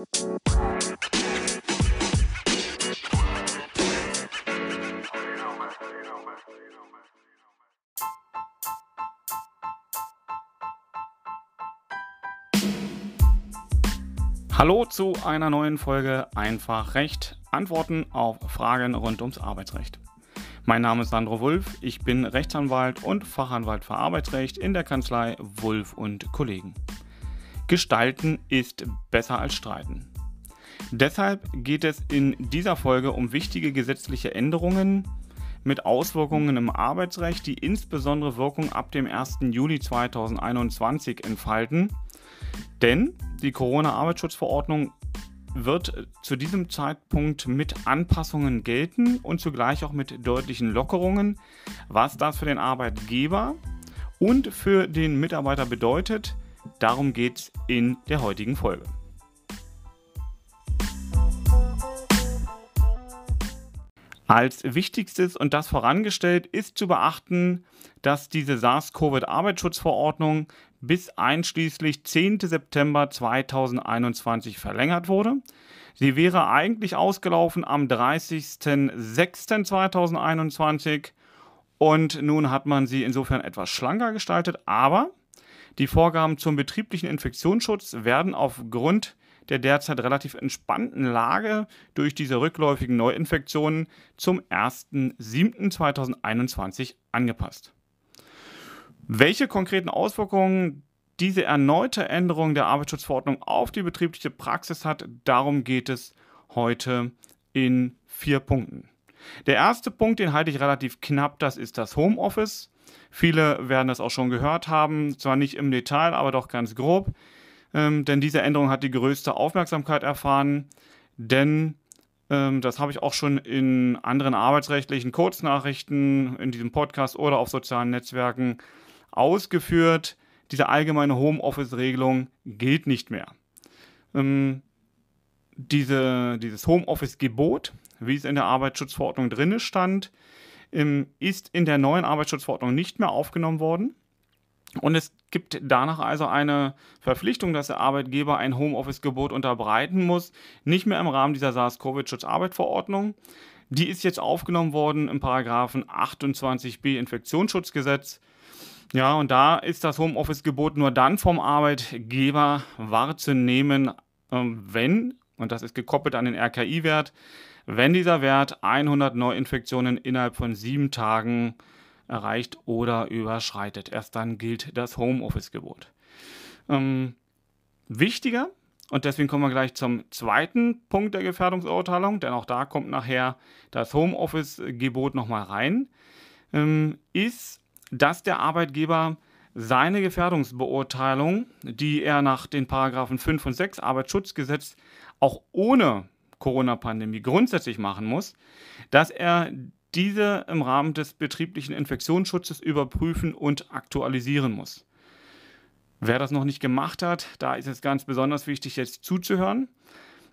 Hallo zu einer neuen Folge Einfach Recht. Antworten auf Fragen rund ums Arbeitsrecht. Mein Name ist Sandro Wulff, ich bin Rechtsanwalt und Fachanwalt für Arbeitsrecht in der Kanzlei Wulff und Kollegen. Gestalten ist besser als streiten. Deshalb geht es in dieser Folge um wichtige gesetzliche Änderungen mit Auswirkungen im Arbeitsrecht, die insbesondere Wirkung ab dem 1. Juli 2021 entfalten denn die Corona-Arbeitsschutzverordnung wird zu diesem Zeitpunkt mit Anpassungen gelten und zugleich auch mit deutlichen Lockerungen. Was das für den Arbeitgeber und für den Mitarbeiter bedeutet, darum geht es in der heutigen Folge. Als wichtigstes und das vorangestellt ist zu beachten, dass diese SARS-CoV-Arbeitsschutzverordnung bis einschließlich 10. September 2021 verlängert wurde. Sie wäre eigentlich ausgelaufen am 30.06.2021 und nun hat man sie insofern etwas schlanker gestaltet, aber die Vorgaben zum betrieblichen Infektionsschutz werden aufgrund der derzeit relativ entspannten Lage durch diese rückläufigen Neuinfektionen zum 1.7.2021 angepasst. Welche konkreten Auswirkungen diese erneute Änderung der Arbeitsschutzverordnung auf die betriebliche Praxis hat, darum geht es heute in vier Punkten. Der erste Punkt, den halte ich relativ knapp, das ist das Homeoffice. Viele werden das auch schon gehört haben, zwar nicht im Detail, aber doch ganz grob. Ähm, denn diese Änderung hat die größte Aufmerksamkeit erfahren, denn ähm, das habe ich auch schon in anderen arbeitsrechtlichen Kurznachrichten in diesem Podcast oder auf sozialen Netzwerken ausgeführt, diese allgemeine Homeoffice-Regelung gilt nicht mehr. Ähm, diese, dieses Homeoffice-Gebot, wie es in der Arbeitsschutzverordnung drin stand, ist in der neuen Arbeitsschutzverordnung nicht mehr aufgenommen worden. Und es gibt danach also eine Verpflichtung, dass der Arbeitgeber ein Homeoffice-Gebot unterbreiten muss, nicht mehr im Rahmen dieser SARS-CoV-Schutzarbeitverordnung. Die ist jetzt aufgenommen worden im Paragraphen 28b Infektionsschutzgesetz. Ja, und da ist das Homeoffice-Gebot nur dann vom Arbeitgeber wahrzunehmen, ähm, wenn, und das ist gekoppelt an den RKI-Wert, wenn dieser Wert 100 Neuinfektionen innerhalb von sieben Tagen erreicht oder überschreitet. Erst dann gilt das Homeoffice-Gebot. Ähm, wichtiger, und deswegen kommen wir gleich zum zweiten Punkt der Gefährdungsurteilung, denn auch da kommt nachher das Homeoffice-Gebot nochmal rein, ähm, ist dass der Arbeitgeber seine Gefährdungsbeurteilung, die er nach den Paragraphen 5 und 6 Arbeitsschutzgesetz auch ohne Corona-Pandemie grundsätzlich machen muss, dass er diese im Rahmen des betrieblichen Infektionsschutzes überprüfen und aktualisieren muss. Wer das noch nicht gemacht hat, da ist es ganz besonders wichtig, jetzt zuzuhören.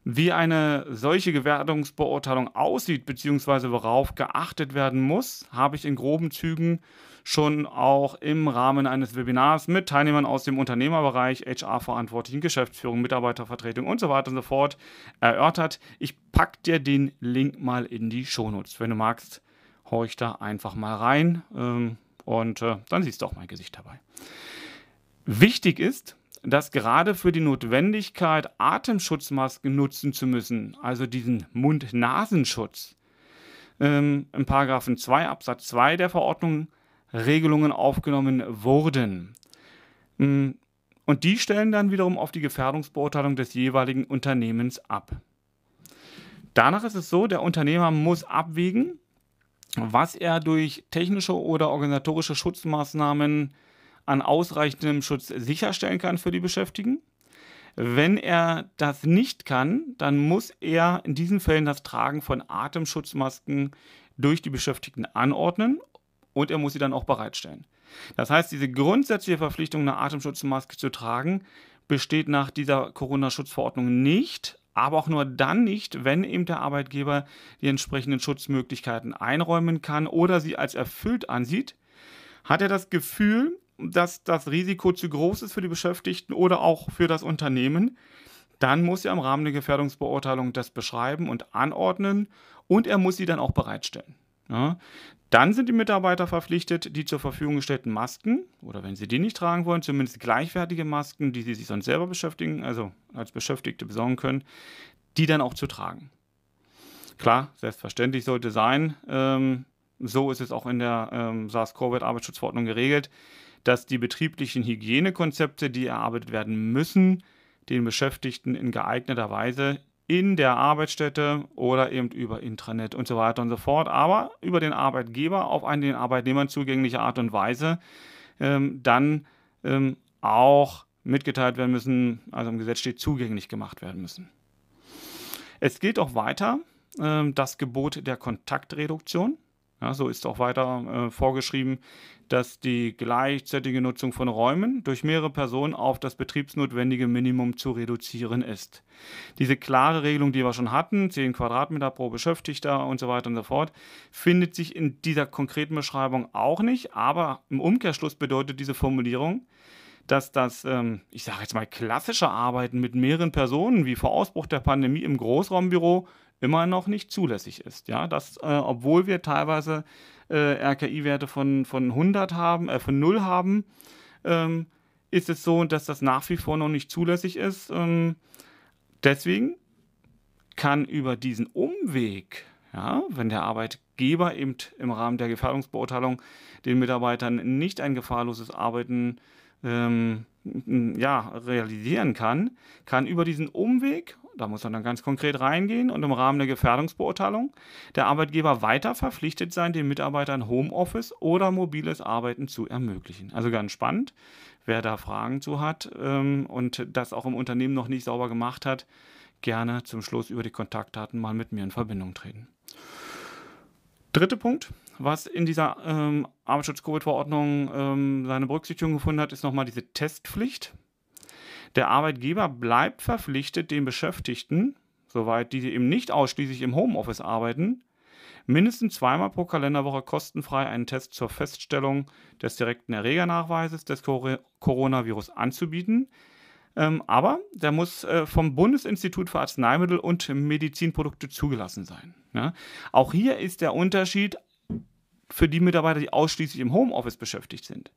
Wie eine solche Gefährdungsbeurteilung aussieht, beziehungsweise worauf geachtet werden muss, habe ich in groben Zügen schon auch im Rahmen eines Webinars mit Teilnehmern aus dem Unternehmerbereich, HR-Verantwortlichen, Geschäftsführung, Mitarbeitervertretung und so weiter und so fort erörtert. Ich packe dir den Link mal in die Shownotes. Wenn du magst, horch da einfach mal rein ähm, und äh, dann siehst du auch mein Gesicht dabei. Wichtig ist, dass gerade für die Notwendigkeit, Atemschutzmasken nutzen zu müssen, also diesen Mund-Nasenschutz, ähm, im Paragraphen 2 Absatz 2 der Verordnung Regelungen aufgenommen wurden. Mm, und die stellen dann wiederum auf die Gefährdungsbeurteilung des jeweiligen Unternehmens ab. Danach ist es so, der Unternehmer muss abwägen, was er durch technische oder organisatorische Schutzmaßnahmen an ausreichendem Schutz sicherstellen kann für die Beschäftigten. Wenn er das nicht kann, dann muss er in diesen Fällen das Tragen von Atemschutzmasken durch die Beschäftigten anordnen und er muss sie dann auch bereitstellen. Das heißt, diese grundsätzliche Verpflichtung, eine Atemschutzmaske zu tragen, besteht nach dieser Corona-Schutzverordnung nicht, aber auch nur dann nicht, wenn eben der Arbeitgeber die entsprechenden Schutzmöglichkeiten einräumen kann oder sie als erfüllt ansieht. Hat er das Gefühl, dass das Risiko zu groß ist für die Beschäftigten oder auch für das Unternehmen, dann muss er im Rahmen der Gefährdungsbeurteilung das beschreiben und anordnen und er muss sie dann auch bereitstellen. Ja, dann sind die Mitarbeiter verpflichtet, die zur Verfügung gestellten Masken oder wenn sie die nicht tragen wollen, zumindest gleichwertige Masken, die sie sich sonst selber beschäftigen, also als Beschäftigte besorgen können, die dann auch zu tragen. Klar, selbstverständlich sollte sein, ähm, so ist es auch in der ähm, SARS-CoV-Arbeitsschutzverordnung geregelt, dass die betrieblichen Hygienekonzepte, die erarbeitet werden müssen, den Beschäftigten in geeigneter Weise in der Arbeitsstätte oder eben über Intranet und so weiter und so fort, aber über den Arbeitgeber auf eine den Arbeitnehmern zugängliche Art und Weise ähm, dann ähm, auch mitgeteilt werden müssen, also im Gesetz steht, zugänglich gemacht werden müssen. Es gilt auch weiter ähm, das Gebot der Kontaktreduktion. Ja, so ist auch weiter äh, vorgeschrieben, dass die gleichzeitige Nutzung von Räumen durch mehrere Personen auf das betriebsnotwendige Minimum zu reduzieren ist. Diese klare Regelung, die wir schon hatten, 10 Quadratmeter pro Beschäftigter und so weiter und so fort, findet sich in dieser konkreten Beschreibung auch nicht, aber im Umkehrschluss bedeutet diese Formulierung, dass das, ähm, ich sage jetzt mal, klassische Arbeiten mit mehreren Personen, wie vor Ausbruch der Pandemie im Großraumbüro, immer noch nicht zulässig ist. Ja, das, äh, obwohl wir teilweise äh, RKI-Werte von, von 100 haben, äh, von 0 haben, ähm, ist es so, dass das nach wie vor noch nicht zulässig ist. Ähm, deswegen kann über diesen Umweg, ja, wenn der Arbeitgeber eben im Rahmen der Gefährdungsbeurteilung den Mitarbeitern nicht ein gefahrloses Arbeiten ähm, ja, realisieren kann, kann über diesen Umweg da muss man dann ganz konkret reingehen und im Rahmen der Gefährdungsbeurteilung der Arbeitgeber weiter verpflichtet sein, den Mitarbeitern Homeoffice oder mobiles Arbeiten zu ermöglichen. Also ganz spannend, wer da Fragen zu hat ähm, und das auch im Unternehmen noch nicht sauber gemacht hat, gerne zum Schluss über die Kontaktdaten mal mit mir in Verbindung treten. Dritter Punkt, was in dieser ähm, Arbeitsschutz-Covid-Verordnung ähm, seine Berücksichtigung gefunden hat, ist nochmal diese Testpflicht. Der Arbeitgeber bleibt verpflichtet, den Beschäftigten, soweit diese eben nicht ausschließlich im Homeoffice arbeiten, mindestens zweimal pro Kalenderwoche kostenfrei einen Test zur Feststellung des direkten Erregernachweises des Coronavirus anzubieten. Ähm, aber der muss äh, vom Bundesinstitut für Arzneimittel und Medizinprodukte zugelassen sein. Ja? Auch hier ist der Unterschied für die Mitarbeiter, die ausschließlich im Homeoffice beschäftigt sind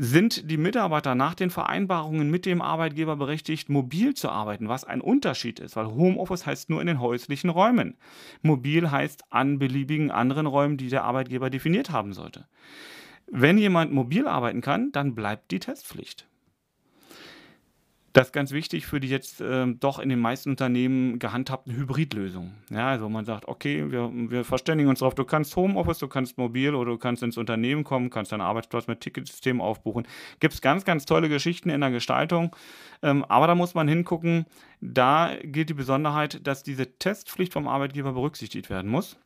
sind die Mitarbeiter nach den Vereinbarungen mit dem Arbeitgeber berechtigt, mobil zu arbeiten, was ein Unterschied ist, weil Homeoffice heißt nur in den häuslichen Räumen. Mobil heißt an beliebigen anderen Räumen, die der Arbeitgeber definiert haben sollte. Wenn jemand mobil arbeiten kann, dann bleibt die Testpflicht. Das ist ganz wichtig für die jetzt äh, doch in den meisten Unternehmen gehandhabten Hybridlösungen. Ja, also man sagt, okay, wir, wir verständigen uns darauf, du kannst Homeoffice, du kannst mobil oder du kannst ins Unternehmen kommen, kannst deinen Arbeitsplatz mit Ticketsystem aufbuchen. Gibt es ganz, ganz tolle Geschichten in der Gestaltung. Ähm, aber da muss man hingucken, da gilt die Besonderheit, dass diese Testpflicht vom Arbeitgeber berücksichtigt werden muss.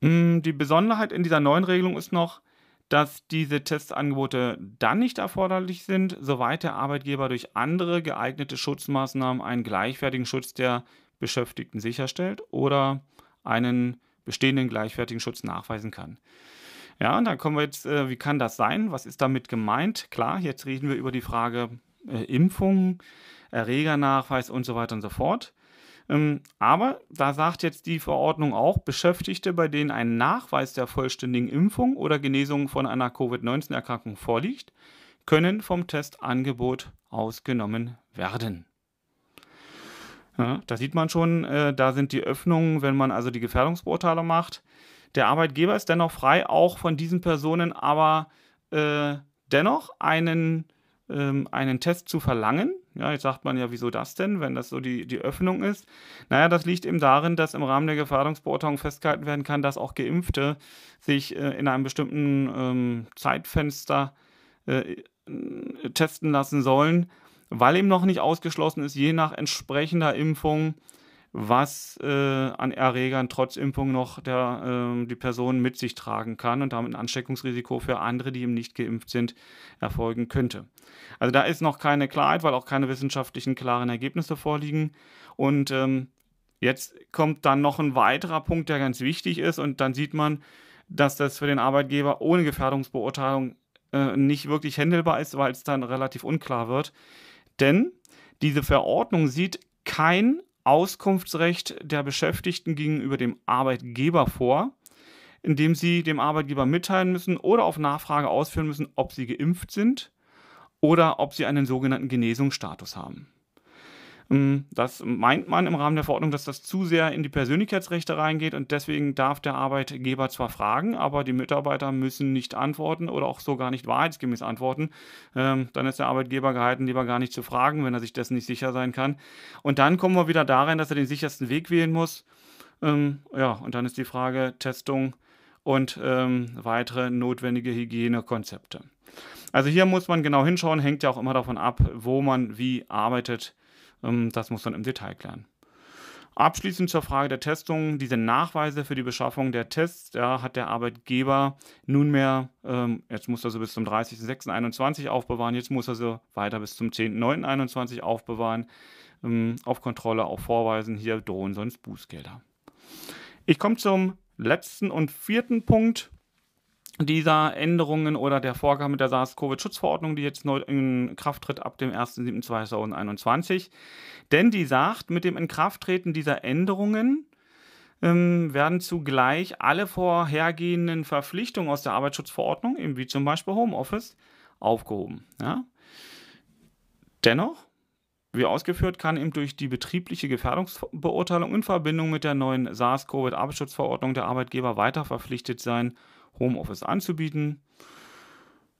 Mm, die Besonderheit in dieser neuen Regelung ist noch, dass diese Testangebote dann nicht erforderlich sind, soweit der Arbeitgeber durch andere geeignete Schutzmaßnahmen einen gleichwertigen Schutz der Beschäftigten sicherstellt oder einen bestehenden gleichwertigen Schutz nachweisen kann. Ja, und dann kommen wir jetzt, äh, wie kann das sein? Was ist damit gemeint? Klar, jetzt reden wir über die Frage äh, Impfung, Erregernachweis und so weiter und so fort. Ähm, aber da sagt jetzt die Verordnung auch, Beschäftigte, bei denen ein Nachweis der vollständigen Impfung oder Genesung von einer Covid-19-Erkrankung vorliegt, können vom Testangebot ausgenommen werden. Ja, da sieht man schon, äh, da sind die Öffnungen, wenn man also die Gefährdungsbeurteilung macht. Der Arbeitgeber ist dennoch frei, auch von diesen Personen aber äh, dennoch einen ähm, einen Test zu verlangen. Ja, jetzt sagt man ja, wieso das denn, wenn das so die, die Öffnung ist? Naja, das liegt eben darin, dass im Rahmen der Gefährdungsbeurteilung festgehalten werden kann, dass auch Geimpfte sich äh, in einem bestimmten ähm, Zeitfenster äh, testen lassen sollen, weil eben noch nicht ausgeschlossen ist, je nach entsprechender Impfung was äh, an Erregern trotz Impfung noch der, äh, die Person mit sich tragen kann und damit ein Ansteckungsrisiko für andere, die eben nicht geimpft sind, erfolgen könnte. Also da ist noch keine Klarheit, weil auch keine wissenschaftlichen klaren Ergebnisse vorliegen. Und ähm, jetzt kommt dann noch ein weiterer Punkt, der ganz wichtig ist und dann sieht man, dass das für den Arbeitgeber ohne Gefährdungsbeurteilung äh, nicht wirklich händelbar ist, weil es dann relativ unklar wird. Denn Diese Verordnung sieht kein Auskunftsrecht der Beschäftigten gegenüber dem Arbeitgeber vor, indem sie dem Arbeitgeber mitteilen müssen oder auf Nachfrage ausführen müssen, ob sie geimpft sind oder ob sie einen sogenannten Genesungsstatus haben. Ähm, das meint man im Rahmen der Verordnung, dass das zu sehr in die Persönlichkeitsrechte reingeht und deswegen darf der Arbeitgeber zwar fragen, aber die Mitarbeiter müssen nicht antworten oder auch so gar nicht wahrheitsgemäß antworten. Ähm, dann ist der Arbeitgeber gehalten, lieber gar nicht zu fragen, wenn er sich dessen nicht sicher sein kann. Und dann kommen wir wieder darin, dass er den sichersten Weg wählen muss. Ähm, ja, und dann ist die Frage Testung und weitere notwendige Hygienekonzepte. Also hier muss man genau hinschauen, hängt ja auch immer davon ab, wo man wie arbeitet das muss man im Detail klären. Abschließend zur Frage der Testung. Diese Nachweise für die Beschaffung der Tests ja, hat der Arbeitgeber nunmehr, ähm, jetzt muss er sie bis zum 30.06.21 aufbewahren, jetzt muss er sie weiter bis zum 10.09.21 aufbewahren, ähm, auf Kontrolle auch vorweisen. Hier drohen sonst Bußgelder. Ich komme zum letzten und vierten Punkt dieser Änderungen oder der Vorgaben mit der SARS-CoV-Schutzverordnung, die jetzt neu in Kraft tritt ab dem 1.7.2021. Denn die sagt, mit dem Inkrafttreten dieser Änderungen ähm, werden zugleich alle vorhergehenden Verpflichtungen aus der Arbeitsschutzverordnung, eben wie zum Beispiel Homeoffice, aufgehoben. Ja? Dennoch, wie ausgeführt, kann eben durch die betriebliche Gefährdungsbeurteilung in Verbindung mit der neuen SARS-CoV-Arbeitsschutzverordnung der Arbeitgeber weiter verpflichtet sein, Homeoffice anzubieten.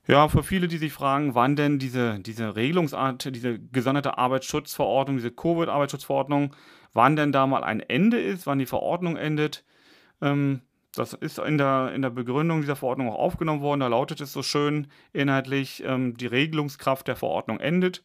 Ja, für viele, die sich fragen, wann denn diese, diese Regelungsart, diese gesonderte Arbeitsschutzverordnung, diese Covid-Arbeitsschutzverordnung, wann denn da mal ein Ende ist, wann die Verordnung endet. Ähm, das ist in der, in der Begründung dieser Verordnung auch aufgenommen worden. Da lautet es so schön inhaltlich, ähm, die Regelungskraft der Verordnung endet,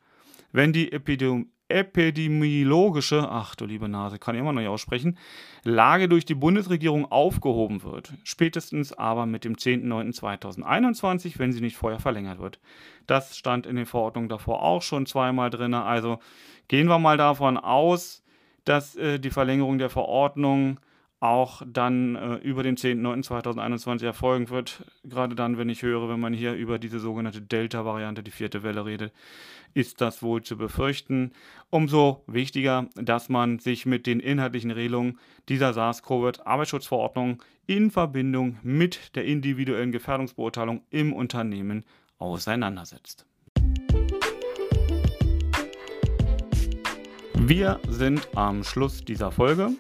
wenn die Epidemie epidemiologische, ach du liebe Nase, kann ich immer noch nicht aussprechen, Lage durch die Bundesregierung aufgehoben wird. Spätestens aber mit dem 10.09.2021, wenn sie nicht vorher verlängert wird. Das stand in den Verordnungen davor auch schon zweimal drin. Also gehen wir mal davon aus, dass äh, die Verlängerung der Verordnung auch dann äh, über den 10.09.2021 erfolgen wird. Gerade dann, wenn ich höre, wenn man hier über diese sogenannte Delta-Variante, die vierte Welle redet, ist das wohl zu befürchten. Umso wichtiger, dass man sich mit den inhaltlichen Regelungen dieser SARS-CoV-Arbeitsschutzverordnung in Verbindung mit der individuellen Gefährdungsbeurteilung im Unternehmen auseinandersetzt. Wir sind am Schluss dieser Folge.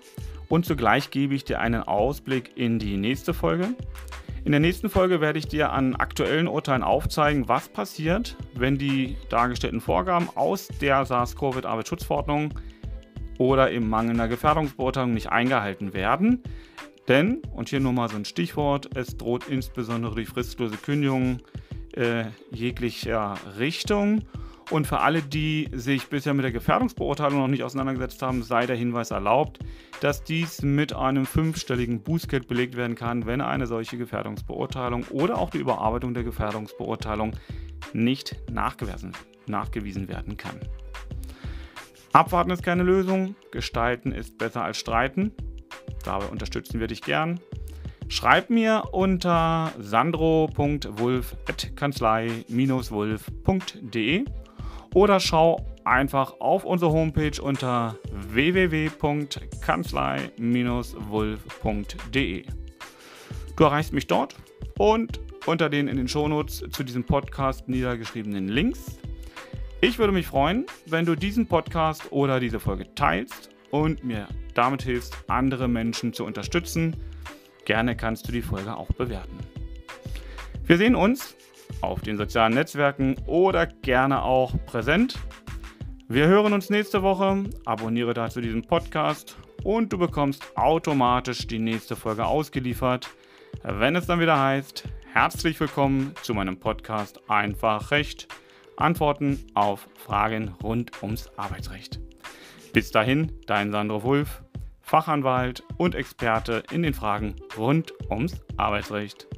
Und zugleich gebe ich dir einen Ausblick in die nächste Folge. In der nächsten Folge werde ich dir an aktuellen Urteilen aufzeigen, was passiert, wenn die dargestellten Vorgaben aus der SARS-CoV-Arbeitsschutzverordnung oder im mangelnder Gefährdungsbeurteilung nicht eingehalten werden. Denn, und hier nur mal so ein Stichwort, es droht insbesondere die fristlose Kündigung äh, jeglicher Richtung und für alle, die sich bisher mit der Gefährdungsbeurteilung noch nicht auseinandergesetzt haben, sei der Hinweis erlaubt, dass dies mit einem fünfstelligen Bußgeld belegt werden kann, wenn eine solche Gefährdungsbeurteilung oder auch die Überarbeitung der Gefährdungsbeurteilung nicht nachgewiesen, nachgewiesen werden kann. Abwarten ist keine Lösung, gestalten ist besser als streiten. Dabei unterstützen wir dich gern. Schreib mir unter sandro.wulf.kanzlei-wulf.de oder schau einfach auf unsere Homepage unter www.kanzlei-wulf.de. Du erreichst mich dort und unter den in den Shownotes zu diesem Podcast niedergeschriebenen Links. Ich würde mich freuen, wenn du diesen Podcast oder diese Folge teilst und mir damit hilfst, andere Menschen zu unterstützen. Gerne kannst du die Folge auch bewerten. Wir sehen uns auf den sozialen Netzwerken oder gerne auch präsent. Wir hören uns nächste Woche. Abonniere dazu diesen Podcast und du bekommst automatisch die nächste Folge ausgeliefert, wenn es dann wieder heißt, herzlich willkommen zu meinem Podcast Einfach Recht. Antworten auf Fragen rund ums Arbeitsrecht. Bis dahin, dein Sandro Wulff, Fachanwalt und Experte in den Fragen rund ums Arbeitsrecht.